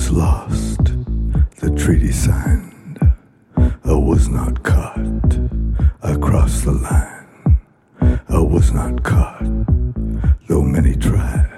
was lost, the treaty signed. I was not caught. I crossed the line. I was not caught, though many tried.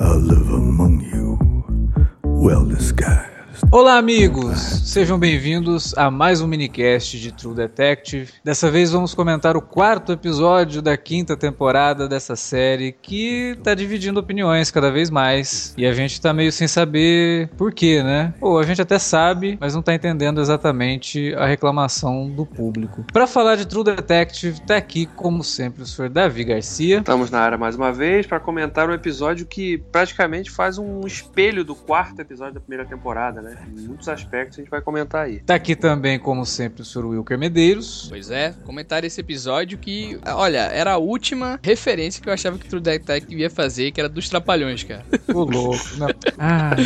I'll live among you, well disguised. Olá, amigos! Sejam bem-vindos a mais um minicast de True Detective. Dessa vez vamos comentar o quarto episódio da quinta temporada dessa série que tá dividindo opiniões cada vez mais. E a gente tá meio sem saber por quê, né? Ou a gente até sabe, mas não tá entendendo exatamente a reclamação do público. Para falar de True Detective, tá aqui, como sempre, o senhor Davi Garcia. Estamos na área mais uma vez para comentar um episódio que praticamente faz um espelho do quarto episódio da primeira temporada, né? Em muitos aspectos a gente vai comentar aí. Tá aqui também, como sempre, o senhor Wilker Medeiros. Pois é, comentar esse episódio que, olha, era a última referência que eu achava que True Detective ia fazer, que era dos Trapalhões, cara. Ô, louco. Não. Ai.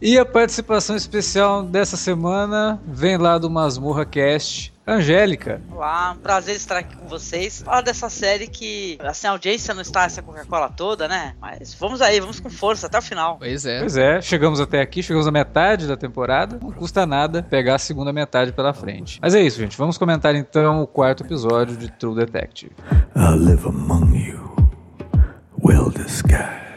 E a participação especial dessa semana vem lá do Masmorra Cast. Angélica. Olá, um prazer estar aqui com vocês. Falar dessa série que, assim, a audiência não está essa Coca-Cola toda, né? Mas vamos aí, vamos com força até o final. Pois é. Pois é, chegamos até aqui, chegamos à metade da temporada. Não custa nada pegar a segunda metade pela frente. Mas é isso, gente. Vamos comentar então o quarto episódio de True Detective. I'll live among you, well disguised.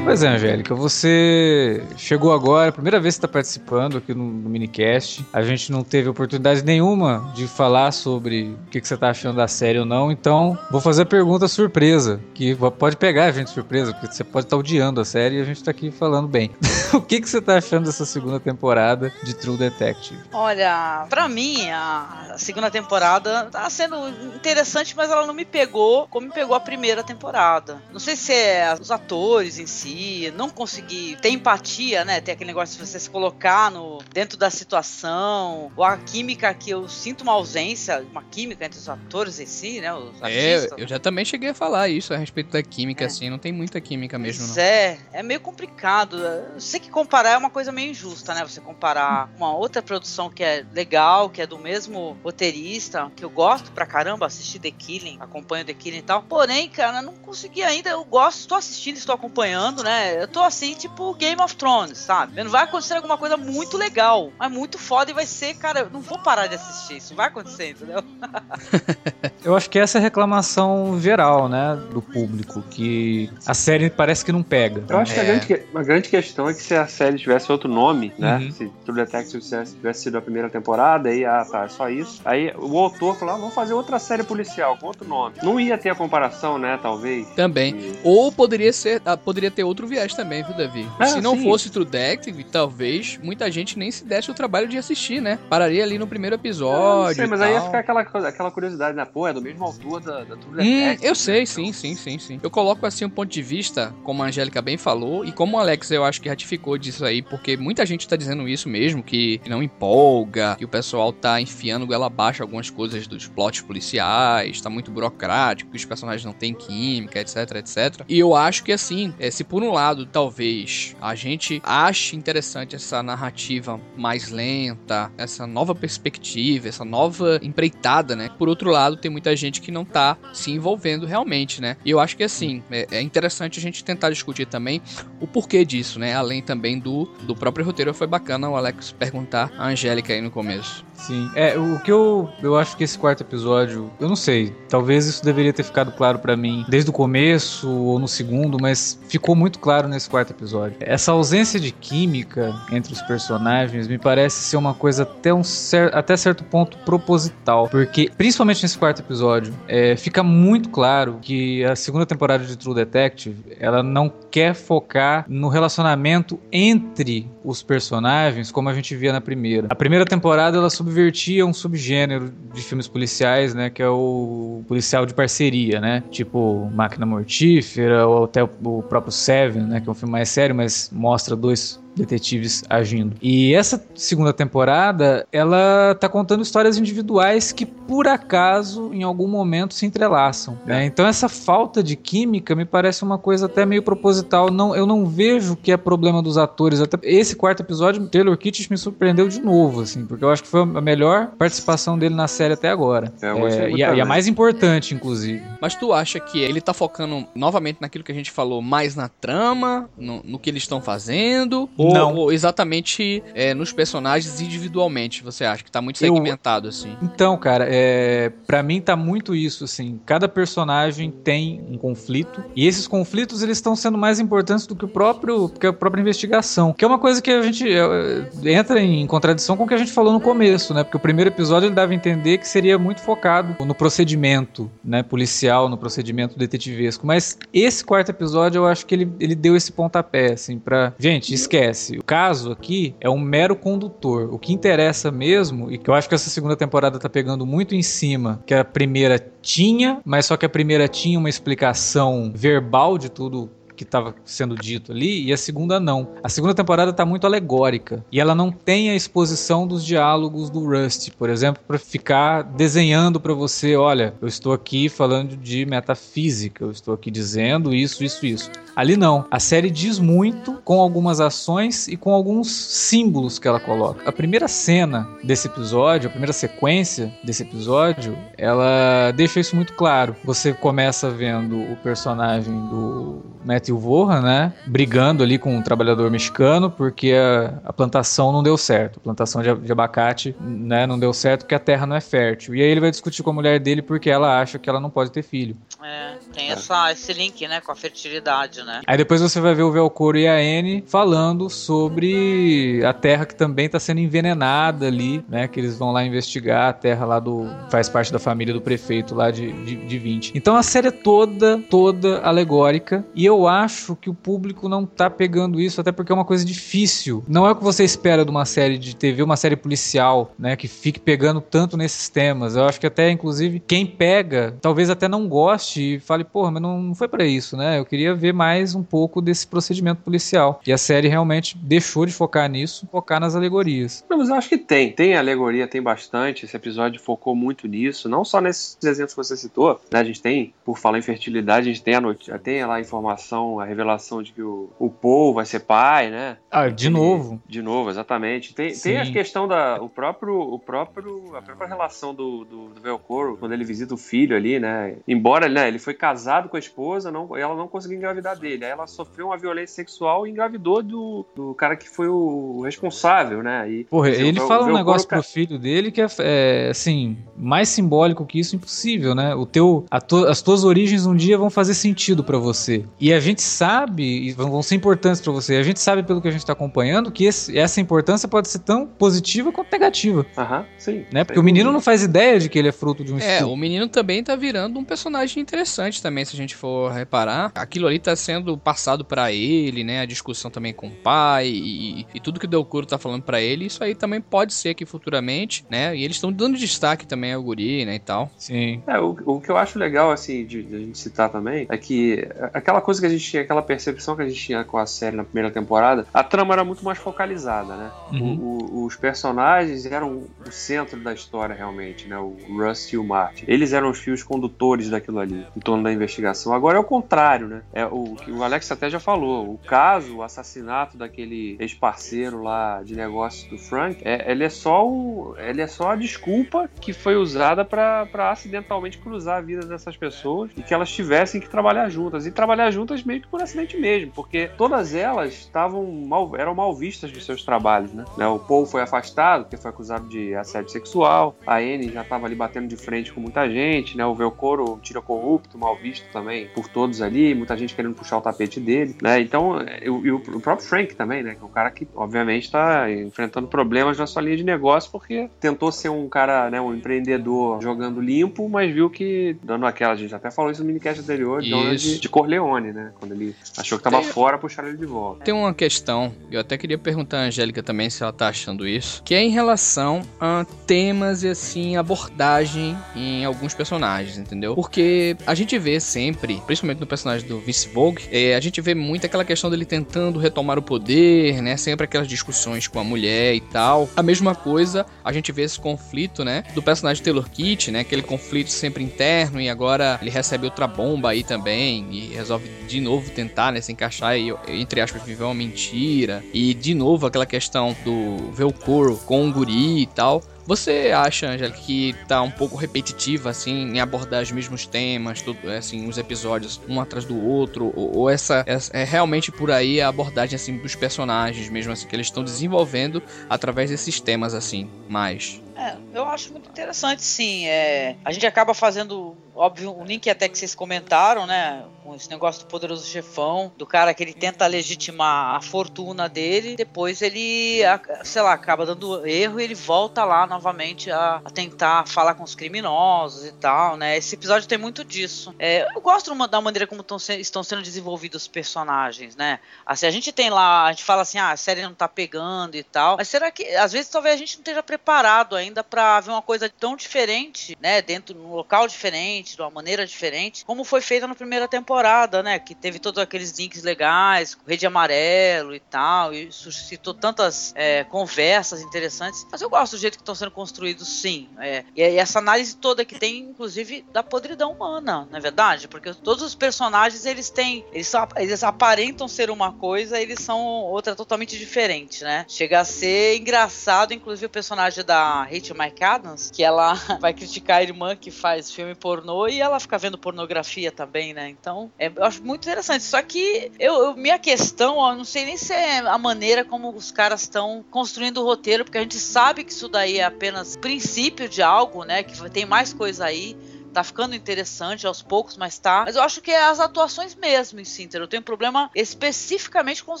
Pois é, Angélica, você chegou agora, primeira vez que está participando aqui no, no minicast. A gente não teve oportunidade nenhuma de falar sobre o que, que você está achando da série ou não, então vou fazer a pergunta surpresa, que pode pegar a gente surpresa, porque você pode estar odiando a série e a gente está aqui falando bem. o que, que você está achando dessa segunda temporada de True Detective? Olha, pra mim, a segunda temporada tá sendo interessante, mas ela não me pegou como me pegou a primeira temporada. Não sei se é os atores em si, não consegui ter empatia, né? Ter aquele negócio de você se colocar no, dentro da situação, ou a química que eu sinto uma ausência, uma química entre os atores em si, né? Os É, artistas. eu já também cheguei a falar isso a respeito da química, É. assim, não tem muita química mesmo, Pois não. é, é meio complicado. Eu sei que comparar é uma coisa meio injusta, né? Você comparar uma outra produção que é legal, que é do mesmo roteirista, que eu gosto pra caramba, assistir The Killing, acompanho The Killing e tal. Porém, cara, não consegui ainda. Eu gosto, estou assistindo, estou acompanhando, né? Eu tô assim, tipo Game of Thrones, sabe? Não vai acontecer alguma coisa muito legal, mas muito foda e vai ser, cara, eu não vou parar de assistir. Isso vai acontecer, entendeu? Eu acho que essa é a reclamação geral, né, do público, que a série parece que não pega. Eu acho que a É. grande, a grande questão é que se a série tivesse outro nome, né? Uhum. Se True Detective tivesse, tivesse sido a primeira temporada, aí, ah, tá, é só isso. Aí o autor falou, ah, vamos fazer outra série policial com outro nome. Não ia ter a comparação, né, talvez. Também. E- Ou poderia ser, ah, poderia ter outro viés também, viu, Davi? Ah, se não sim. fosse True Detective, talvez muita gente nem se desse o trabalho de assistir, né? Pararia ali no primeiro não episódio. sei, e mas aí ia tal. ficar aquela, aquela curiosidade, né? Pô, é do mesmo autor da, da True Hum, Detective. eu sei, né? sim, Então, sim, sim, sim. Eu coloco assim um ponto de vista, como a Angélica bem falou, e como o Alex eu acho que ratificou disso aí, porque muita gente tá dizendo isso mesmo, que não empolga, que o pessoal tá enfiando goela abaixo algumas coisas dos plots policiais, tá muito burocrático, que os personagens não têm química, etc, etc. E eu acho que assim, é, se por um lado talvez a gente ache interessante essa narrativa mais lenta, essa nova perspectiva, essa nova empreitada, né? Por outro lado, tem muita gente que não tá se envolvendo realmente, né? E eu acho que assim, é, é interessante a gente tentar discutir também o porquê disso, né? Além também do, do próprio roteiro. Foi bacana o Alex perguntar a Angélica aí no começo. Sim. É, o que eu, eu acho que esse quarto episódio, eu não sei, talvez isso deveria ter ficado claro pra mim desde o começo ou no segundo, mas ficou muito muito claro nesse quarto episódio. Essa ausência de química entre os personagens me parece ser uma coisa até, um cer até certo ponto proposital, porque principalmente nesse quarto episódio é, fica muito claro que a segunda temporada de True Detective ela não quer focar no relacionamento entre os personagens como a gente via na primeira. A primeira temporada ela subvertia um subgênero de filmes policiais, né, que é o policial de parceria, né, tipo Máquina Mortífera ou até o próprio Seven, né, que é um filme mais sério, mas mostra dois detetives agindo. E essa segunda temporada, ela tá contando histórias individuais que por acaso em algum momento se entrelaçam, né? Então essa falta de química me parece uma coisa até meio proposital. Não, eu não vejo que é problema dos atores. Até esse quarto episódio, Taylor Kitsch me surpreendeu de novo, assim, porque eu acho que foi a melhor participação dele na série até agora. É, É, e, a, e a mais importante, inclusive. Mas tu acha que ele tá focando novamente naquilo que a gente falou, mais na trama, no, no que eles estão fazendo? Ou, Não. exatamente é, nos personagens individualmente, você acha que tá muito Eu- segmentado assim? Então, cara, é, para mim tá muito isso, assim. Cada personagem tem um conflito e esses conflitos eles estão sendo mais importantes do que o próprio, que a própria investigação, que é uma coisa que a gente é, entra em contradição com o que a gente falou no começo, né? Porque o primeiro episódio ele dava a entender que seria muito focado no procedimento, né, policial, no procedimento detetivesco. Mas esse quarto episódio eu acho que ele, ele deu esse pontapé, assim, pra. Gente, esquece. O caso aqui é um mero condutor. O que interessa mesmo, e que eu acho que essa segunda temporada tá pegando muito em cima, que a primeira tinha, mas só que a primeira tinha uma explicação verbal de tudo que estava sendo dito ali e a segunda não. A segunda temporada tá muito alegórica e ela não tem a exposição dos diálogos do Rust, por exemplo, para ficar desenhando para você, olha, eu estou aqui falando de metafísica, eu estou aqui dizendo isso, isso, isso. Ali não. A série diz muito com algumas ações e com alguns símbolos que ela coloca. A primeira cena desse episódio, a primeira sequência desse episódio, ela deixa isso muito claro. Você começa vendo o personagem do Matthew Vohan, né, brigando ali com um trabalhador mexicano porque a, a plantação não deu certo. A plantação de, de abacate, né, não deu certo porque a terra não é fértil. E aí ele vai discutir com a mulher dele porque ela acha que ela não pode ter filho. É, tem essa, esse link, né, com a fertilidade, né? Aí depois você vai ver o Velcoro e a Anne falando sobre a terra que também está sendo envenenada ali, né? Que eles vão lá investigar a terra lá do. faz parte da família do prefeito lá de, de, de 20. Então a série é toda, toda alegórica. E eu acho que o público não tá pegando isso, até porque é uma coisa difícil. Não é o que você espera de uma série de TV, uma série policial, né? Que fique pegando tanto nesses temas. Eu acho que até, inclusive, quem pega, talvez até não goste e fale, porra, mas não, foi pra isso, né? Eu queria ver mais um pouco desse procedimento policial. E a série realmente deixou de focar nisso, focar nas alegorias. Não, mas eu acho que tem. Tem alegoria, tem bastante. Esse episódio focou muito nisso. Não só nesses exemplos que você citou. Né? A gente tem, por falar em fertilidade, a gente tem, a not... tem lá a informação, a revelação de que o, o Paul vai ser pai, né? Ah, de Ele- novo. De novo, exatamente. Tem, Sim. tem a questão da. O próprio, o próprio. A própria relação do, do, do Velcoro, quando ele visita o filho ali, né? Embora né, ele foi casado com a esposa, não, ela não conseguiu engravidar dele. Aí ela sofreu uma violência sexual e engravidou do, do cara que foi o responsável, né? E, Porra, dizer, ele o- o fala um negócio pro filho dele que é, é, assim, mais simbólico que isso, impossível, né? O teu, a tu- as tuas origens um dia vão fazer sentido pra você. E a gente sabe, e vão, ser importantes pra você. A gente sabe pelo que a gente tá acompanhando que esse- essa importância pode ser tão positiva quanto negativa, Aham, sim. né? Porque o menino não faz ideia de que ele é fruto de um É, estupro. o menino também tá virando um personagem interessante também, se a gente for reparar. Aquilo ali tá sendo passado pra ele, né? A discussão também com o pai e, e tudo que o Delcuro tá falando pra ele, isso aí também pode ser que futuramente, né? E eles estão dando destaque também ao guri, né, e tal. Sim. É, o, o que eu acho legal, assim, de, de a gente citar também, é que aquela coisa que a gente tinha, aquela percepção que a gente tinha com a série na primeira temporada, a trama era muito mais focalizada, né? O- Uhum. o- os personagens eram o centro da história, realmente, né? O Rust e o Martin. Eles eram os fios condutores daquilo ali, em torno da investigação. Agora é o contrário, né? É o que o Alex até já falou. O caso, o assassinato daquele ex-parceiro lá de negócios do Frank, é, ele é só o, ele é só a desculpa que foi usada para acidentalmente cruzar a vida dessas pessoas e que elas tivessem que trabalhar juntas. E trabalhar juntas meio que por acidente mesmo, porque todas elas estavam mal, eram mal vistas nos seus trabalhos, né? Né, O Paul foi afastado porque foi acusado de assédio sexual, a Anne já estava ali batendo de frente com muita gente, né? O Velcoro tira com corrupto, mal visto também por todos ali, muita gente querendo puxar o tapete dele, né? Então, e, o- e o próprio Frank também, né? Que é um cara que, obviamente, está enfrentando problemas na sua linha de negócio porque tentou ser um cara, né, um empreendedor jogando limpo, mas viu que, dando aquela, a gente até falou isso no minicast anterior, de, de Corleone, né? Quando ele achou que tava Tem- fora, puxaram ele de volta. Tem uma questão, eu até queria perguntar a Angélica também se ela tá achando isso, que é em relação a temas e assim, abordagem em alguns personagens, entendeu? Porque a gente vê sempre, principalmente no personagem do Vince Vogue, é, a gente vê muito aquela questão dele tentando retomar o poder, né? Sempre aquelas discussões com a mulher e tal. A mesma coisa, a gente vê esse conflito, né? Do personagem Taylor Kitsch, né? Aquele conflito sempre interno e agora ele recebe outra bomba aí também e resolve de novo tentar, né? Se encaixar e, entre aspas, viver uma mentira. E de novo aquela questão do Velcro com o guri e tal. Você acha, Angélica, que tá um pouco repetitiva, assim, em abordar os mesmos temas, tudo, assim, os episódios um atrás do outro? Ou, ou essa, essa- é realmente por aí a abordagem, assim, dos personagens mesmo, assim, que eles estão desenvolvendo através desses temas, assim, mais? É, eu acho muito interessante, sim. É, a gente acaba fazendo, óbvio, um link até que vocês comentaram, né? Com esse negócio do poderoso chefão, do cara que ele tenta legitimar a fortuna dele, depois ele, sei lá, acaba dando erro e ele volta lá novamente a, a tentar falar com os criminosos e tal, né? Esse episódio tem muito disso. É, eu gosto da maneira como tão estão sendo desenvolvidos os personagens, né? Assim, a gente tem lá, a gente fala assim, ah, a série não tá pegando e tal, mas será que, às vezes, talvez a gente não esteja preparado ainda pra ver uma coisa tão diferente, né, dentro, num local diferente, de uma maneira diferente, como foi feita na primeira temporada, né, que teve todos aqueles links legais, rede amarelo e tal, e suscitou tantas é, conversas interessantes, mas eu gosto do jeito que estão sendo construídos, sim, é, e, e essa análise toda que tem, inclusive, da podridão humana, não é verdade? Porque todos os personagens, eles têm, eles, são, eles aparentam ser uma coisa, eles são outra totalmente diferente, né? Chega a ser engraçado, inclusive o personagem da Rachel McAdams, que ela vai criticar a irmã que faz filme pornô e ela fica vendo pornografia também, né? Então, é, eu acho muito interessante. Só que eu, eu- minha questão, eu não sei nem se é a maneira como os caras estão construindo o roteiro, porque a gente sabe que isso daí é apenas princípio de algo, né? Que tem mais coisa aí tá ficando interessante aos poucos, mas tá. Mas eu acho que é as atuações mesmo em Sinter. Eu tenho problema especificamente com os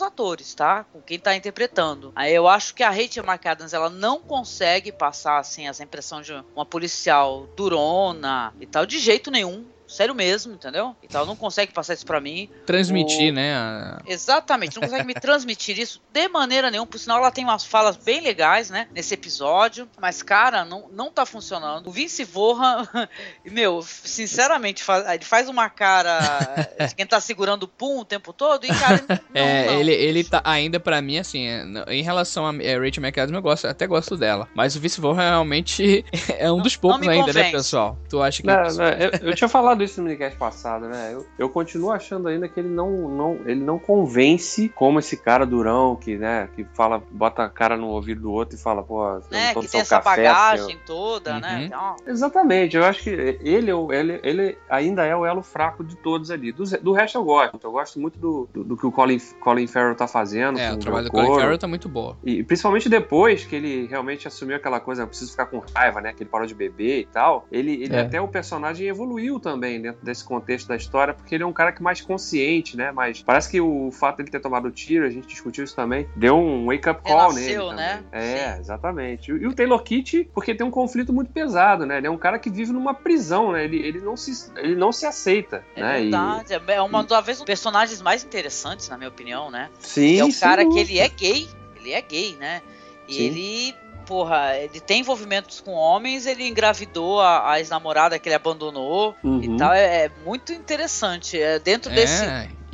atores, tá? Com quem tá interpretando. Aí eu acho que a Rachel McAdams, ela não consegue passar, assim, essa impressão de uma policial durona e tal, de jeito nenhum. Sério mesmo, entendeu? E tal, não consegue passar isso pra mim. Transmitir, O- né? a- Exatamente, não consegue me transmitir isso de maneira nenhuma, por sinal ela tem umas falas bem legais, né, nesse episódio, mas cara, não, não tá funcionando. O Vince Vorra, meu, sinceramente, faz- ele faz uma cara de quem tá segurando o pum o tempo todo e cara, não, é, não. ele, ele tá ainda pra mim, assim, é, em relação a é, Rachel McAdams, eu gosto, até gosto dela. Mas o Vince Vaughn realmente é um Não- dos poucos me ainda, né, convence. pessoal? Tu acha que. Não, não, eu, eu tinha falado isso no minicast passado, né? Eu, eu continuo achando ainda que ele não, não, ele não convence como esse cara durão que, né, que fala, bota a cara no ouvido do outro e fala, pô, eu né, não tô que tem essa café, bagagem toda, né? Uhum. Então, Exatamente, eu acho que ele, é o- ele, ele ainda é o elo fraco de todos ali. Do, do resto eu gosto. Eu gosto muito do, do, do que o Colin, Colin Farrell tá fazendo. É, com o trabalho do. Colin Farrell tá muito boa. E principalmente depois que ele realmente assumiu aquela coisa, eu preciso ficar com raiva, né? Que ele parou de beber e tal. Ele, ele É. até o personagem evoluiu também dentro desse contexto da história, porque ele é um cara que mais consciente, né? Mas parece que o fato dele ter tomado o tiro, a gente discutiu isso também, deu um wake-up call Renasceu, nele. né? Também. É, Sim. exatamente. E, o Taylor Kitsch, porque tem um conflito muito pesado, né? Ele é um cara que vive numa prisão, né? Ele, ele, não, se, ele não se aceita, é né? E- verdade. É uma talvez um personagens mais interessantes, na minha opinião, né? sim, é o sem cara que ele é gay. Ele é gay, né? E Sim. ele, porra, ele tem envolvimentos com homens, ele engravidou a, a ex-namorada que ele abandonou Uhum. e tal. É, é muito interessante. É dentro desse.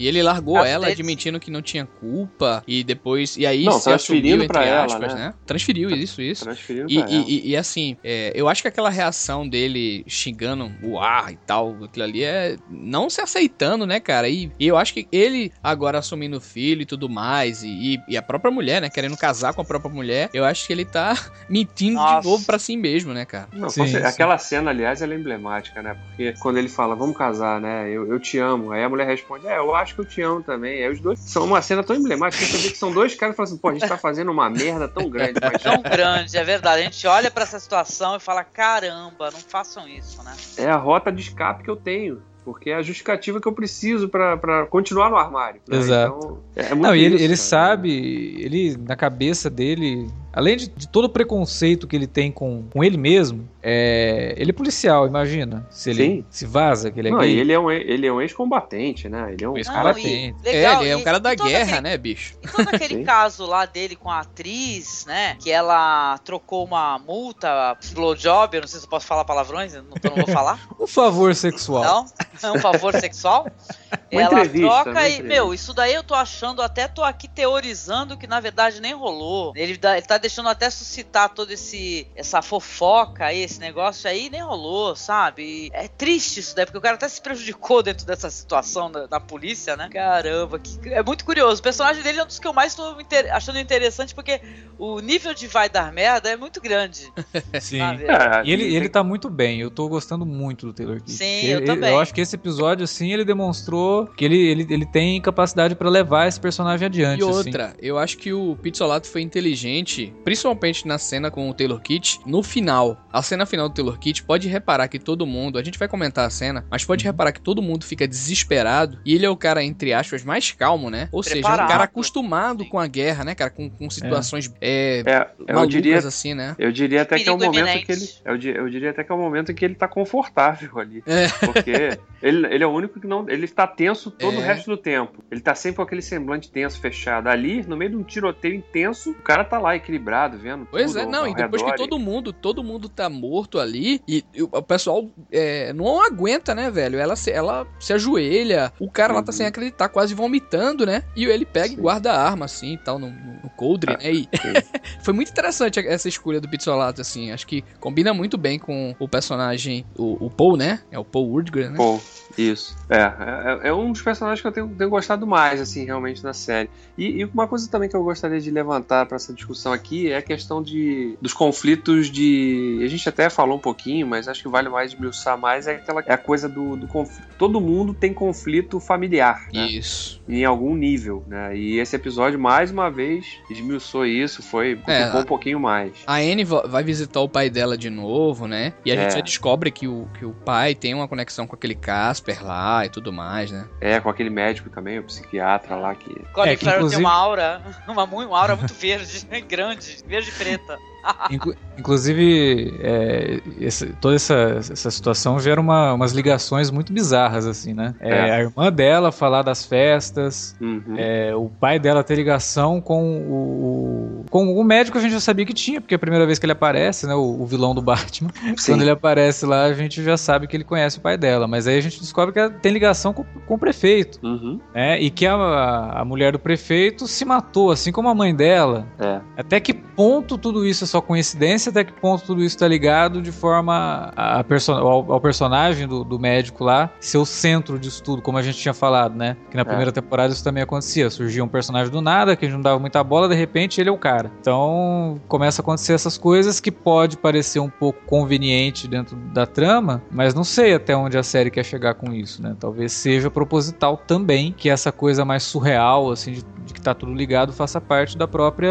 E ele largou ela admitindo que não tinha culpa e depois. E aí Não, se transferindo assumiu, entre ela, aspas, né? né? Transferiu, isso, isso. Transferindo E, pra ela. e- e- e, assim, é, eu acho que aquela reação dele xingando o ar e tal, aquilo ali é não se aceitando, né, cara? E, e eu acho que ele agora assumindo o filho e tudo mais, e, e- e a própria mulher, né, querendo casar com a própria mulher, eu acho que ele tá mentindo Nossa. de novo pra si mesmo, né, cara? Não, Sim, sim. aquela cena, aliás, ela é emblemática, né? Porque quando ele fala, vamos casar, né? Eu, eu te amo. Aí a mulher responde, é, eu acho que eu te amo também. Aí os dois são uma cena tão emblemática que você vê que são dois caras que falam assim, pô, a gente tá fazendo uma merda tão grande, mas Tão grande, é verdade. A gente olha pra essa situação e fala: caramba, não façam isso, né? é a rota de escape que eu tenho. Porque é a justificativa que eu preciso pra, pra continuar no armário. né? Exato. Então, é, é muito Não, e ele, isso, ele sabe, ele, na cabeça dele, além de, de todo o preconceito que ele tem com, com ele mesmo, é, ele é policial, imagina. Se ele Sim. se vaza, que ele é Não, gay. e ele é um, ele é um ex-combatente, né? Ele é um. Esse Não, cara e tem. legal, é, ele é um cara da guerra, aquele- né, bicho? E todo aquele Sim. caso lá dele com a atriz, né? Que ela trocou uma multa, blowjob, eu não sei se eu posso falar palavrões, eu não, então não vou falar. Um favor sexual. Não? É um favor sexual? Uma ela troca e, meu, isso daí eu tô achando, até tô aqui teorizando que na verdade nem rolou. Ele, dá- ele tá deixando até suscitar todo esse essa fofoca aí, esse negócio aí, nem rolou, sabe? E é triste isso daí, porque o cara até se prejudicou dentro dessa situação da, da polícia, né? Caramba, que, é muito curioso. O personagem dele é um dos que eu mais tô inter- achando interessante, porque o nível de vai dar merda é muito grande. Sim. sabe? É, E ele, ele tá muito bem, eu tô gostando muito do Taylor Kitsch. Sim, Ele- eu ele- também. Eu acho que esse episódio, assim, ele demonstrou que ele, ele, ele tem capacidade pra levar esse personagem adiante. E assim. outra, eu acho que o Pizzolato foi inteligente, principalmente na cena com o Taylor Kitsch, no final. A cena final do Taylor Kitsch, pode reparar que todo mundo, a gente vai comentar a cena, mas pode reparar que todo mundo fica desesperado e ele é o cara, entre aspas, mais calmo, né? Ou seja, é um Preparado. cara acostumado com a guerra, né, cara? Com, com situações é, É, eu malucas diria, assim, né? eu diria até que é o momento que ele. Eu, di- eu diria até que é o momento em que ele tá confortável ali. É. Porque ele, ele é o único que não. Ele tá tenso todo É. o resto do tempo. Ele tá sempre com aquele semblante tenso, fechado. Ali, no meio de um tiroteio intenso, o cara tá lá equilibrado, vendo. Pois é, não, e depois redor que todo mundo, todo mundo tá morto ali, e, e o pessoal é, não aguenta, né, velho? Ela se, ela se ajoelha, o cara lá tá Uhum. sem acreditar, quase vomitando, né? E ele pega e Sim. guarda a arma, assim, e tal, no, no, coldre, Ah, né? E foi muito interessante essa escolha do Pizzolato, assim, acho que combina muito bem com o personagem, o, o Paul, né? É o Paul Woodgren, né? Pô, isso. É, é, é um dos personagens que eu tenho, tenho gostado mais, assim, realmente, na série. E, e uma coisa também que eu gostaria de levantar para essa discussão aqui é a questão de, dos conflitos de. A gente até falou um pouquinho, mas acho que vale mais esmiuçar mais, é aquela é a coisa do, do conflito. Todo mundo tem conflito familiar, né? Isso. Em algum nível, né? E esse episódio, mais uma vez, esmiuçou isso, foi. É, um pouquinho mais. A Anne va- vai visitar o pai dela de novo, né? E a gente É. já descobre que o, que o pai tem uma conexão com aquele Casper lá e tudo mais, né? É, com aquele médico também, o psiquiatra lá que. Colin É, que Farrell inclusive- tem uma aura, uma, uma aura muito verde, grande, verde e preta. Inclu- inclusive, é, esse- toda essa, essa situação gera uma- umas ligações muito bizarras, assim, né? É, É. A irmã dela falar das festas, Uhum. é, o pai dela ter ligação com o, com o médico a gente já sabia que tinha, porque é a primeira vez que ele aparece, né? O, o vilão do Batman. Sim. Quando ele aparece lá, a gente já sabe que ele conhece o pai dela. Mas aí a gente descobre que ela tem ligação com, com o prefeito, Uhum. né? E que a, a mulher do prefeito se matou, assim como a mãe dela. É. Até que ponto tudo isso é só coincidência? Até que ponto tudo isso tá ligado de forma a perso ao, ao personagem do, do médico lá ser o centro disso tudo, como a gente tinha falado, né? Que na primeira temporada isso também acontecia. Surgia um personagem do nada, que a gente não dava muita bola, de repente ele é o cara. Então começa a acontecer essas coisas que pode parecer um pouco conveniente dentro da trama, mas não sei até onde a série quer chegar com isso, né? Talvez seja proposital também que essa coisa mais surreal, assim, de, de que tá tudo ligado, faça parte da própria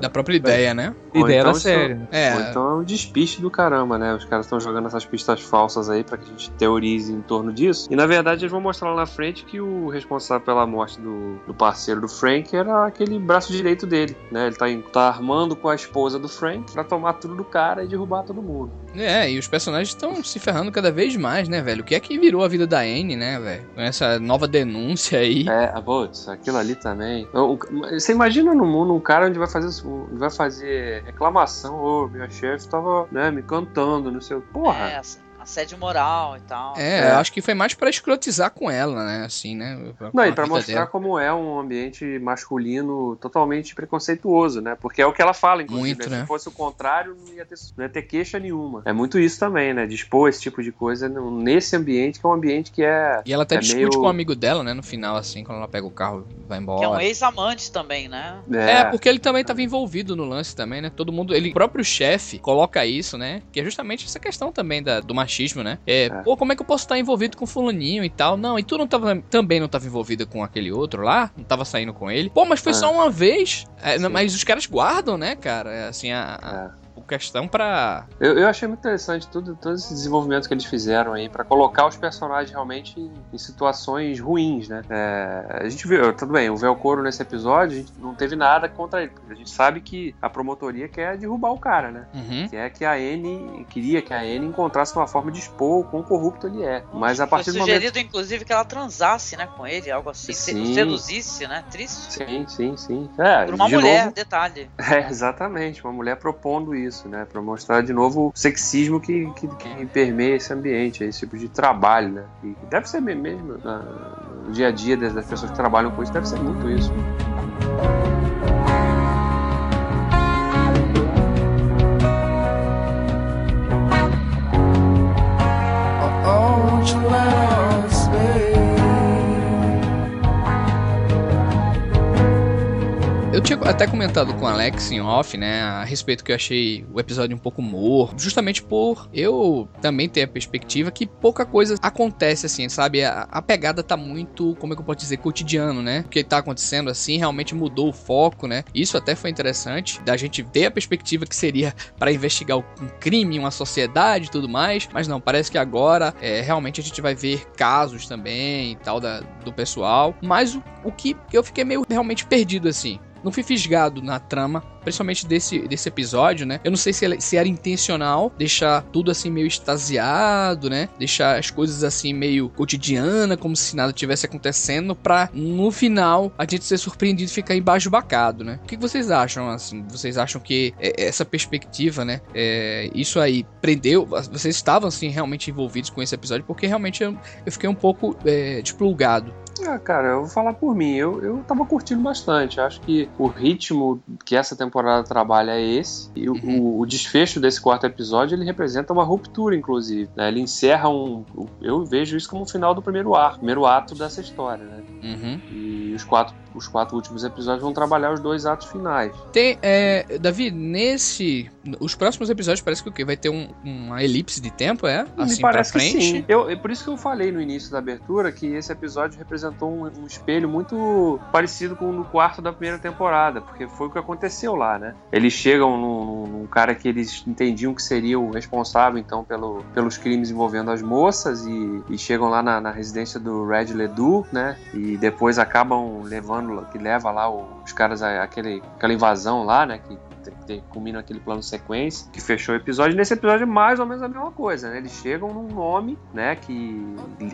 Da própria ideia, né? Ou ideia então da isso- série. né? É, Ou então é um despiste do caramba, né? Os caras estão jogando essas pistas falsas aí pra que a gente teorize em torno disso. E na verdade eles vão mostrar lá na frente que o responsável pela morte do, do parceiro do Frank era aquele braço direito dele, né? Ele tá, em- tá armando com a esposa do Frank pra tomar tudo do cara e derrubar todo mundo. É, e os personagens estão se ferrando cada vez mais, né, velho? O que é que virou a vida da Anne, né, velho? Com essa nova denúncia aí. É, putz, aquilo ali também. O- Você imagina no mundo um cara onde vai fazer, onde vai fazer reclamação, ô, minha chefe tava, né, me cantando, não sei o. Porra! É, ass- assédio moral e tal. É, É. acho que foi mais pra escrotizar com ela, né? Assim, né? com Não, e pra mostrar dela. como é um ambiente masculino totalmente preconceituoso, né? Porque é o que ela fala, inclusive. Muito, né? né? Se fosse o contrário, não ia, ter, não ia ter queixa nenhuma. É muito isso também, né? Dispor esse tipo de coisa nesse ambiente, que é um ambiente que é. E ela até É discute meio- com um amigo dela, né? No final, assim, quando ela pega o carro e vai embora. Que é um ex-amante também, né? É, porque ele também tava envolvido no lance também, né? Todo mundo, ele o próprio chefe coloca isso, né? Que é justamente essa questão também da, do machismo, né? É, É. pô, como é que eu posso estar envolvido com fulaninho e tal? Não, e tu não tava, também não tava envolvida com aquele outro lá? Não tava saindo com ele? Pô, mas foi É. só uma vez. É, mas os caras guardam, né, cara? É, Assim, a, É. questão pra. Eu, eu achei muito interessante tudo, todos esses desenvolvimentos que eles fizeram aí pra colocar os personagens realmente em, em situações ruins, né? É, a gente viu, tudo bem, o Velcoro nesse episódio, a gente não teve nada contra ele, a gente sabe que a promotoria quer derrubar o cara, né? Uhum. Que é que a Anne queria que a Anne encontrasse uma forma de expor o quão corrupto ele é. Mas a partir Foi do momento. sugerido, inclusive, que ela transasse, né, com ele, algo assim. se- Sim. Seduzisse, né? Triste. Sim, sim, sim. É, Por uma de mulher, novo- detalhe. É, exatamente, uma mulher propondo isso, né? Pra mostrar de novo o sexismo que, que, que permeia esse ambiente, esse tipo de trabalho, né? E deve ser me- mesmo na- no dia a dia das pessoas que trabalham com isso, deve ser muito isso. Eu tinha até comentado com o Alex em off, né, a respeito que eu achei o episódio um pouco morto, justamente por eu também ter a perspectiva que pouca coisa acontece assim, sabe? A, a pegada tá muito, como é que eu posso dizer, cotidiano, né? O que tá acontecendo assim realmente mudou o foco, né? Isso até foi interessante, da gente ter a perspectiva que seria para investigar um crime, uma sociedade e tudo mais, mas não, parece que agora é, realmente a gente vai ver casos também e tal da, do pessoal, mas o, o que eu fiquei meio realmente perdido assim. Não fui fisgado na trama, principalmente desse, desse episódio, né? Eu não sei se, se era intencional deixar tudo assim meio extasiado, né? Deixar as coisas assim meio cotidiana, como se nada tivesse acontecendo, pra no final a gente ser surpreendido e ficar embasbacado, né? O que que vocês acham, assim? Vocês acham que é, essa perspectiva, né? é, isso aí prendeu? Vocês estavam, assim, realmente envolvidos com esse episódio? Porque realmente eu, eu fiquei um pouco é, desplugado. Ah, cara, eu vou falar por mim. Eu, eu tava curtindo bastante. Acho que o ritmo que essa temporada trabalha é esse. E o, o- o desfecho desse quarto episódio ele representa uma ruptura, inclusive. né? Ele encerra um. Eu vejo isso como o final do primeiro arco, primeiro ato dessa história, né? Uhum. E os quatro, os quatro últimos episódios vão trabalhar os dois atos finais. Tem, é, Davi, nesse. Os próximos episódios parece que o quê? Vai ter um- uma elipse de tempo, é? Assim Me parece pra que frente. sim. Eu, é por isso que eu falei no início da abertura que esse episódio representou um, um espelho muito parecido com o do quarto da primeira temporada, porque foi o que aconteceu lá, né? Eles chegam num, num cara que eles entendiam que seria o responsável, então, pelo, pelos crimes envolvendo as moças e, e chegam lá na, na residência do Red Ledoux, né? E depois acabam levando, que leva lá os caras a, aquele, aquela invasão lá, né? Que te- te- culmina aquele plano sequência que fechou o episódio. Nesse episódio é mais ou menos a mesma coisa, né? Eles chegam num nome, né? Que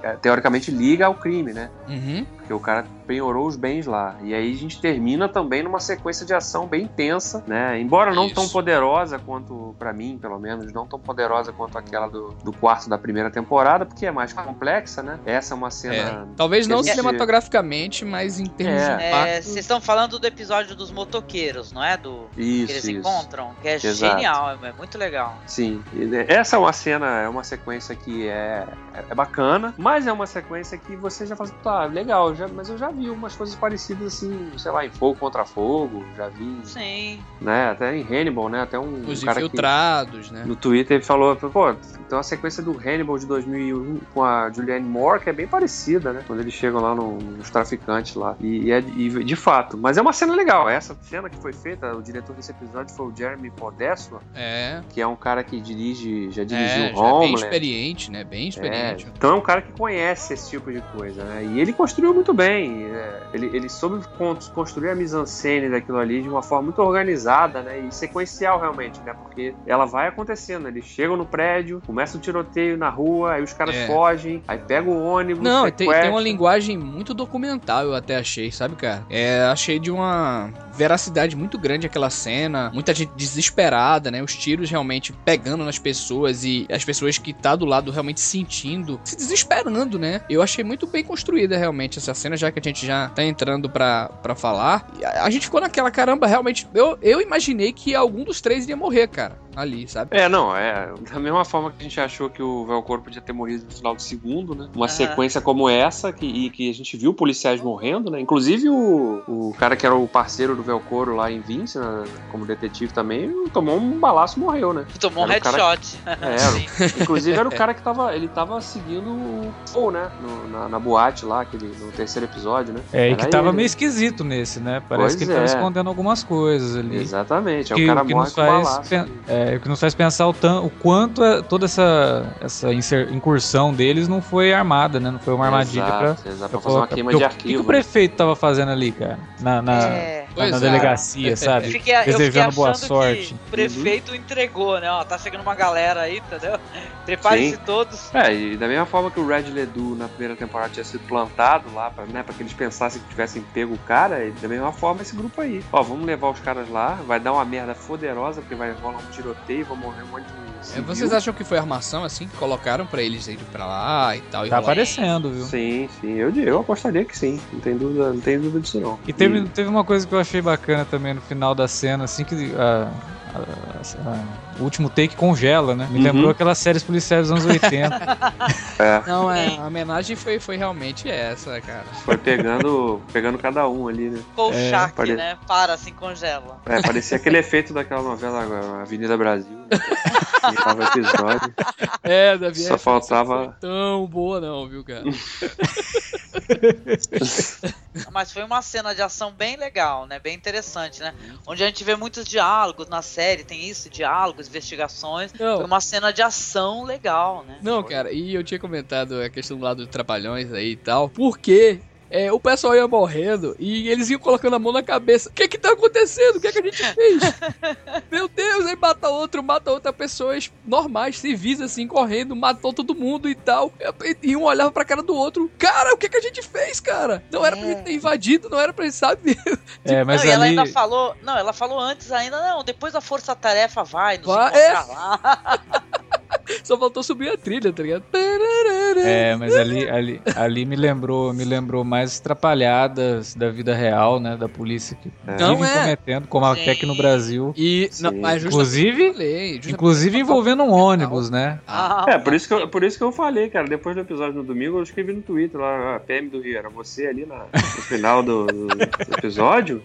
eh, teoricamente liga ao crime, né? Uhum. Porque o cara penhorou os bens lá. E aí a gente termina também numa sequência de ação bem intensa, né? Embora não tão Isso. poderosa quanto, pra mim, pelo menos, não tão poderosa quanto aquela do, do quarto da primeira temporada, porque é mais complexa, né? Essa é uma É. cena. Talvez não cinematograficamente, mas em termos É. de É, impacto. Vocês estão falando do episódio dos motoqueiros, não é? Do que Isso, eles isso. encontram, que é Exato. genial, é, é muito legal. Sim, essa é uma cena, é uma sequência que é, é bacana, mas é uma sequência que você já fala, tá, legal, já, mas eu já vi umas coisas parecidas assim, sei lá, em Fogo contra Fogo, já vi, Sim. né, até em Hannibal, né, até um, Os cara que infiltrados, né? no Twitter falou, pô, tem uma sequência do Hannibal de 2001 com a Julianne Moore que é bem parecida, né, quando eles chegam lá no- nos traficantes lá, e, e é e de fato, mas é uma cena legal, essa cena que foi feita, o diretor desse episódio foi o Jeremy Podeswa, É. que é um cara que dirige, já dirigiu É, já é bem Homeland. experiente, né? Bem É, experiente. então é um cara que conhece esse tipo de coisa, né? E ele construiu muito bem. é, ele, ele soube con- construir a mise-en-scène daquilo ali de uma forma muito organizada, né? E sequencial realmente, né? Porque ela vai acontecendo. Eles chegam no prédio, começa o tiroteio na rua, aí os caras É. fogem, aí pega o ônibus. Não, tem, tem uma linguagem muito documental, eu até achei, sabe, cara? É, achei de uma veracidade muito grande aquela cena, muita gente desesperada, né? Os tiros realmente pegando nas pessoas e as pessoas que tá do lado realmente sentindo, se desesperando, né? Eu achei muito bem construída realmente essa cena, já que a gente já tá entrando pra, pra falar. A, a gente ficou naquela caramba, realmente. Eu, eu imaginei que algum dos três ia morrer, cara, ali, sabe? É, não, é. Da mesma forma que a gente achou que o Velcoro podia ter morrido no final do segundo, né? Uma Aham. sequência como essa, que, e que a gente viu policiais morrendo, né? Inclusive o, o cara que era o parceiro do Velcoro lá em Vince, né? como detetive também, tomou um balaço e morreu, né? Tomou um Era cara- headshot. É, Sim. Inclusive era o cara que tava. Ele tava seguindo o Paul, né? No- na, na boate lá, aquele, no terceiro episódio, né? É, e Era que tava ele. meio esquisito nesse, né? Parece Pois que ele tava é. escondendo algumas coisas ali. Exatamente. Que, o cara que morre nos com faz balaço. é, É, o que nos faz pensar o, tan- o quanto é- toda essa, essa incursão deles não foi armada, né? Não foi uma armadilha pra fazer uma queima de o- O que, que arquivo. o prefeito tava fazendo ali, cara? Na, na, É. na- Pois na é. delegacia, Eu sabe? fiquei, eu fiquei Desejando boa achando sorte. que o prefeito entregou, né? Ó, tá chegando uma galera aí, entendeu? Prepare-se Sim. todos. É, e da mesma forma que o Red Ledoux na primeira temporada tinha sido plantado lá, pra, né, pra que eles pensassem que tivessem pego o cara, e da mesma forma esse grupo aí. Ó, vamos levar os caras lá, vai dar uma merda foderosa, porque vai rolar um tiroteio, vai morrer um monte de civil. vocês acham que foi armação assim que colocaram pra eles irem pra lá e tal? e Tá aparecendo, viu? Sim, sim, eu, eu apostaria que sim, não tem dúvida, não tem dúvida disso não. E teve, teve uma coisa que eu achei bacana também no final da cena, assim, que a- a- a- o último take congela, né? Me Uhum. lembrou aquelas séries policiais dos anos 80. Não, é, a homenagem foi, foi realmente essa, cara. Foi pegando, pegando cada um ali, né? Kolchak, pare- né? Para, assim, congela. É, parecia aquele efeito daquela novela agora, Avenida Brasil. Né? Que tava episódio. É, Davi. Só faltava. Tão boa não, viu, cara? Mas foi uma cena de ação bem legal, né? Bem interessante, né? Onde a gente vê muitos diálogos na série, tem isso, diálogos, investigações. Não. Foi uma cena de ação legal, né? Não, cara, e eu tinha comentado a questão do lado dos trapalhões aí e tal, porque é, o pessoal ia morrendo e eles iam colocando a mão na cabeça. O que que tá acontecendo? O que que a gente fez? Meu Deus, aí mata outro, mata outra pessoas normais, civis, assim, correndo, matou todo mundo e tal. E um olhava pra cara do outro. Cara, o que que a gente fez, cara? Não era pra gente ter invadido, não era pra gente, sabe? É, mas não, e ela ali. ainda falou. Não, ela falou antes ainda, não, depois a força-tarefa vai, nos Vai, encontrar é. lá. Só faltou subir a trilha, tá ligado? É, mas ali, ali, ali me lembrou, me lembrou mais atrapalhadas da vida real, né? Da polícia que Não vivem é. cometendo, como Sim. até aqui no Brasil. E, não, Inclusive- falei, Inclusive envolvendo um ônibus, né? Ah, É, por isso, que eu, por isso que eu falei, cara. Depois do episódio no domingo, eu escrevi no Twitter lá, a PM do Rio, era você ali na- no final do, do episódio.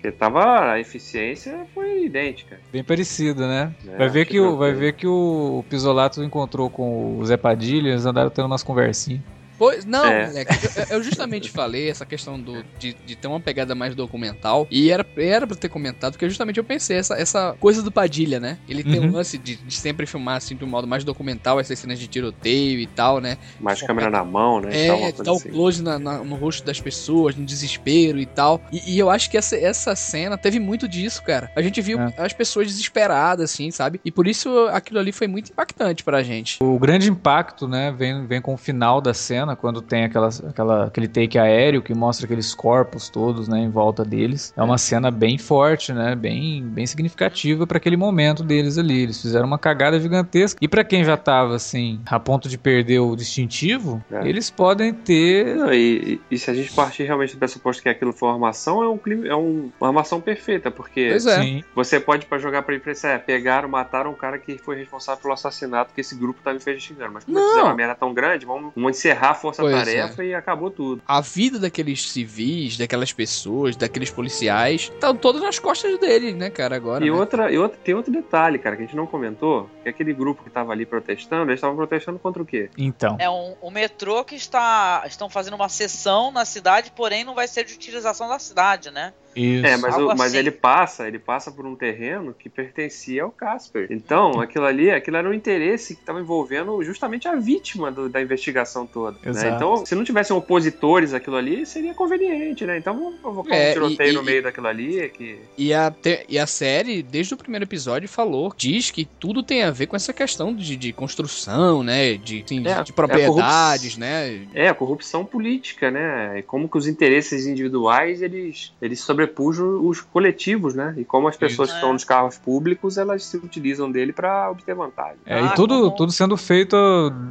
Porque tava. A eficiência foi idêntica. Bem parecido, né? É, Vai ver acho que o, que vai ver que o Pisolato encontrou com o Zé Padilha, eles andaram tendo umas conversinhas. Pois, não, É. moleque, eu, eu justamente falei essa questão do, de, de ter uma pegada mais documental, e era, era pra ter comentado, porque justamente eu pensei, essa, essa coisa do Padilha, né? Ele tem um Uhum. lance de, de sempre filmar, assim, de um modo mais documental, essas cenas de tiroteio e tal, né? Mais câmera na mão, né? e tal, É, o assim. close na- na- no rosto das pessoas, no desespero e tal. E, e eu acho que essa, essa cena teve muito disso, cara. A gente viu É. as pessoas desesperadas, assim, sabe? E por isso aquilo ali foi muito impactante pra gente. O grande impacto, né, vem, vem com o final da cena, quando tem aquela, aquela, aquele take aéreo que mostra aqueles corpos todos, né, em volta deles. É uma cena bem forte, né, bem, bem significativa para aquele momento deles ali. Eles fizeram uma cagada gigantesca. E para quem já tava, assim, a ponto de perder o distintivo, É. eles podem ter... Não, e, e- se a gente partir realmente do pressuposto que aquilo foi uma armação, é, um é um- uma armação perfeita, porque Pois é. Sim, você pode pra jogar pra imprensa, é, pegaram, mataram um cara que foi responsável pelo assassinato que esse grupo tá investigando. Mas como Não. eles fizeram uma merda tão grande, vamos, vamos encerrar força-tarefa Pois e acabou tudo. A vida daqueles civis, daquelas pessoas, daqueles policiais, estão todas nas costas dele, né, cara, agora. E, né? outra, e outra, tem outro detalhe, cara, que a gente não comentou, que aquele grupo que tava ali protestando, eles estavam protestando contra o quê? então. É um, o metrô que está estão fazendo uma sessão na cidade, porém não vai ser de utilização da cidade, né? Isso. É, mas, o- mas assim. ele passa, ele passa por um terreno que pertencia ao Casper. Então, aquilo ali, aquilo era um interesse que estava envolvendo justamente a vítima do- da investigação toda. né? Então, se não tivessem opositores àquilo ali, seria conveniente, né? Então vamos provocar É, um tiroteio e- no e- meio daquilo ali. Que... E a, te- e a série, desde o primeiro episódio, falou, diz que tudo tem a ver com essa questão de, de construção, né? De, assim, É, de propriedades, né? É, a corrupção política, né? E como que os interesses individuais, eles, eles sobrepujam os coletivos, né? E como as pessoas Isso. que estão nos carros públicos, elas se utilizam dele para obter vantagem. É, Ah, e tudo, como- tudo sendo feito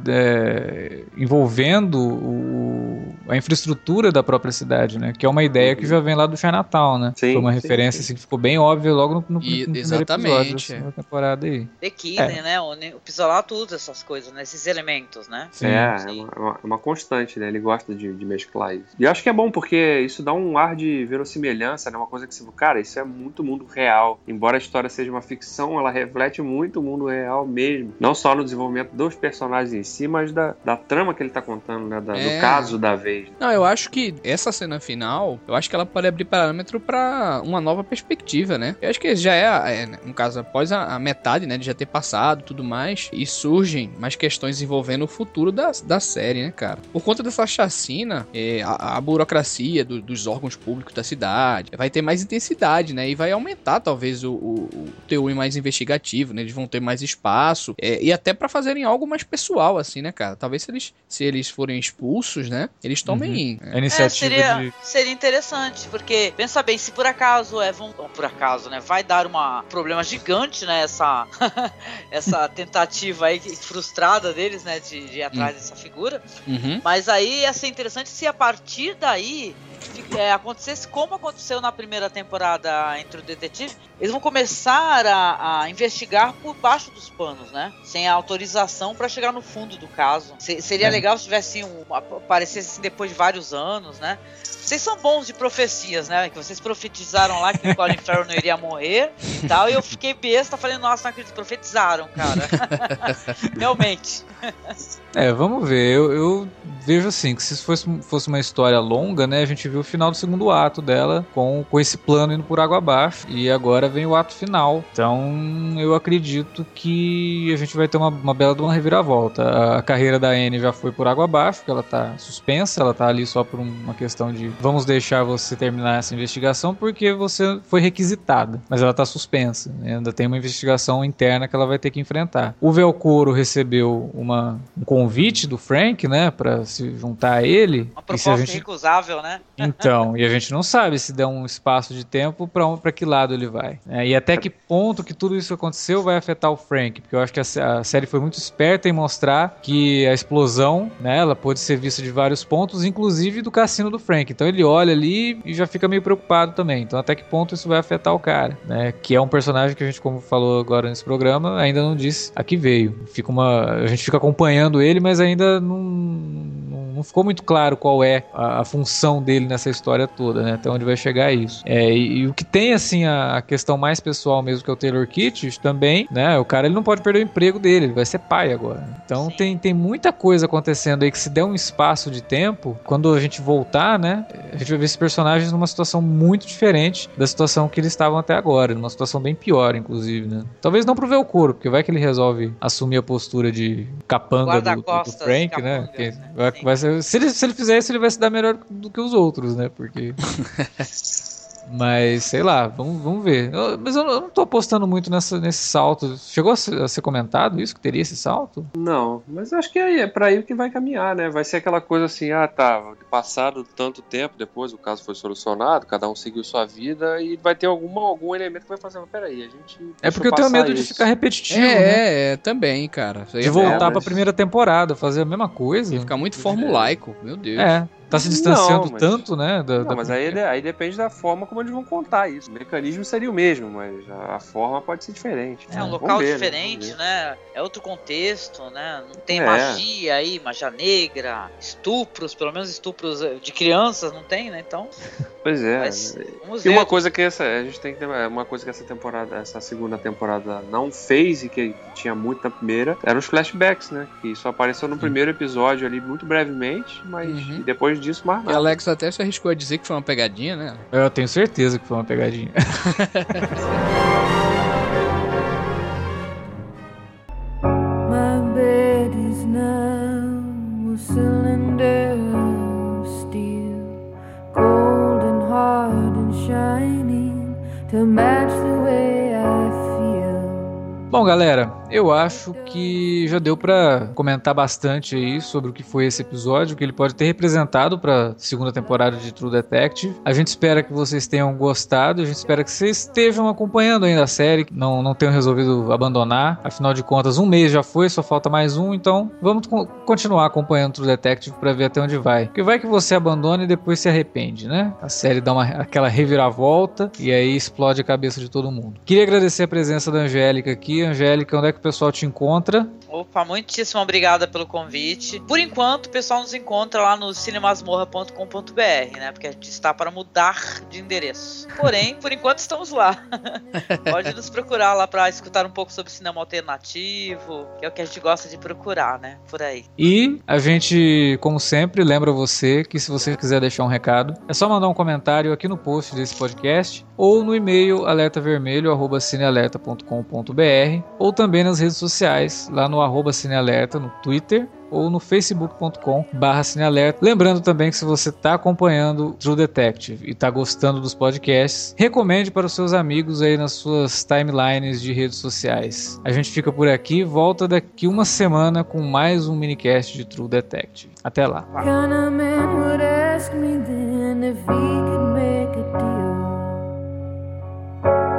é, envolvendo o- a infraestrutura da própria cidade, né? Que é uma ideia que já vem lá do Chinatown, né? Sim, Foi uma sim, referência sim. assim, que ficou bem óbvia logo no, no, E- no primeiro exatamente, episódio da segunda temporada aí. The Killing, né? O, o Pisolato usa essas coisas, né? Esses elementos, né? Sim. é, é sim. uma, é uma- é uma constante, né? Ele gosta de, de mesclar isso. E acho que é bom, porque isso dá um ar de verossimilhança pensa, né? Uma coisa que você, cara, isso é muito mundo real. Embora a história seja uma ficção, ela reflete muito o mundo real mesmo. Não só no desenvolvimento dos personagens em si, mas da, da trama que ele tá contando, né? Da- É. Do caso da vez. Não, eu acho que essa cena final, eu acho que ela pode abrir parâmetro pra uma nova perspectiva, né? Eu acho que já é, é, no caso, após a, a metade, né, de já ter passado e tudo mais, e surgem mais questões envolvendo o futuro da, da série, né, cara? Por conta dessa chacina, é, a, a burocracia do- dos órgãos públicos da cidade vai ter mais intensidade, né? E vai aumentar, talvez, o, o, o mais investigativo, né? Eles vão ter mais espaço, é, e até pra fazerem algo mais pessoal, assim, né, cara? Talvez se eles, se eles forem expulsos, né? Eles tomem. A é, É, iniciativa seria, de. seria interessante, porque pensa bem, se por acaso é vão, ou por acaso, né, vai dar uma problema gigante, né, essa essa tentativa aí frustrada deles, né, de, de ir atrás dessa figura. Uhum. Mas aí ia ser interessante se a partir daí é, acontecesse como aconteceu na primeira temporada entre o detetive, eles vão começar a, a investigar por baixo dos panos, né? Sem a autorização pra chegar no fundo do caso. Se- seria É. legal se tivesse um, aparecesse assim depois de vários anos, né? Vocês são bons de profecias, né? Que vocês profetizaram lá que o Colin Farrell não iria morrer e tal. E eu fiquei besta, falei, nossa, não acredito, profetizaram, cara. Realmente. É, vamos ver. Eu, eu vejo assim, que se fosse, fosse uma história longa, né? A gente viu o final do segundo ato dela com, com esse plano indo por água abaixo. E agora vem o ato final. Então eu acredito que a gente vai ter uma, uma bela de uma reviravolta. A, a carreira da Anne já foi por água abaixo, porque ela tá suspensa, ela tá ali só por um- uma questão de vamos deixar você terminar essa investigação porque você foi requisitada. Mas ela tá suspensa. né? Ainda tem uma investigação interna que ela vai ter que enfrentar. O Velcoro recebeu uma, um convite do Frank, né, Pra se juntar a ele. Uma proposta gente irrecusável, né? Então, e a gente não sabe se der um espaço de tempo pra um, para que lado ele vai. né? e até que ponto que tudo isso aconteceu vai afetar o Frank, porque eu acho que a, a série foi muito esperta em mostrar que a explosão, né, ela pode ser vista de vários pontos, inclusive do cassino do Frank. Então ele olha ali e já fica meio preocupado também. Então até que ponto isso vai afetar o cara, né? Que é um personagem que a gente, como falou agora nesse programa, ainda não disse a que veio. Fica uma, a gente fica acompanhando ele, mas ainda não, não, não ficou muito claro qual é a, a função dele nessa história toda, né? Até onde vai chegar isso. É, e, e o que tem, assim, a, a questão mais pessoal mesmo, que é o Taylor Kitsch, também, né? O cara ele não pode perder o emprego dele, ele vai ser pai agora. Então Sim. tem, tem muita coisa acontecendo aí que se der um espaço de tempo, quando a gente voltar, né? A gente vai ver esses personagens numa situação muito diferente da situação que eles estavam até agora, numa situação bem pior, inclusive, né? Talvez não pro Velcoro, porque vai que ele resolve assumir a postura de capanga do, do- Frank, né? capangas, Que né? vai, vai ser- se, ele, se ele fizer isso, ele vai se dar melhor do que os outros, né? Porque. Mas, sei lá, vamos, vamos ver. Eu- mas eu, não- eu não tô apostando muito nessa, nesse salto. Chegou a ser, a ser comentado isso, que teria esse salto? Não, mas acho que é, é pra aí que vai caminhar, né? Vai ser aquela coisa assim, ah, tá, passado tanto tempo depois, o caso foi solucionado, cada um seguiu sua vida e vai ter alguma, algum elemento que vai fazer, mas peraí, a gente. É porque eu tenho medo de isso. ficar repetitivo, É, né? é, é, também, cara. De é- voltar mas- pra primeira temporada, fazer a mesma coisa. Ficar muito formulaico, meu Deus. É, tá se distanciando Não, mas- tanto, né? Da, Não, da- mas aí, aí depende da forma como eles vão contar isso. O mecanismo seria o mesmo, mas a, forma pode ser diferente. É um Vamos local ver, né? diferente, Vamos né? É outro contexto, né? Não tem É. magia aí, magia negra, estupros, pelo menos estupros eh, de crianças não tem, né? Então. Pois é. mas vamos E ver. uma coisa que essa, a gente tem que ter, uma coisa que essa temporada, essa segunda temporada não fez e que tinha muito na primeira, eram os flashbacks, né? Que só apareceu no primeiro episódio ali muito brevemente, mas Uhum. depois disso mais E nada. Alex até se arriscou a dizer que foi uma pegadinha, né? Eu tenho certeza que foi uma pegadinha. Bom, galera, eu acho que já deu pra comentar bastante aí sobre o que foi esse episódio, o que ele pode ter representado pra segunda temporada de True Detective. A gente espera que vocês tenham gostado, a gente espera que vocês estejam acompanhando ainda a série, não, não tenham resolvido abandonar. Afinal de contas, um mês já foi, só falta mais um, então vamos co- continuar acompanhando True Detective pra ver até onde vai. Porque vai que você abandona e depois se arrepende, né? A série dá uma, aquela reviravolta e aí explode a cabeça de todo mundo. Queria agradecer a presença da Angélica aqui. Angélica, onde é que o pessoal te encontra. Opa, muitíssimo obrigada pelo convite. Por enquanto, o pessoal nos encontra lá no cinemasmorra.com.br, né? Porque a gente está para mudar de endereço. Porém, por enquanto estamos lá. Pode nos procurar lá para escutar um pouco sobre cinema alternativo, que é o que a gente gosta de procurar, né? Por aí. E a gente, como sempre, lembra você que se você quiser deixar um recado, é só mandar um comentário aqui no post desse podcast ou no e-mail alertavermelho@cinealerta.com.br ou também nas redes sociais, lá no arroba cinealerta no Twitter ou no facebook.com barra cinealerta. Lembrando também que se você está acompanhando True Detective e está gostando dos podcasts, recomende para os seus amigos aí nas suas timelines de redes sociais. A gente fica por aqui, volta daqui uma semana com mais um minicast de True Detective. Até lá. Kind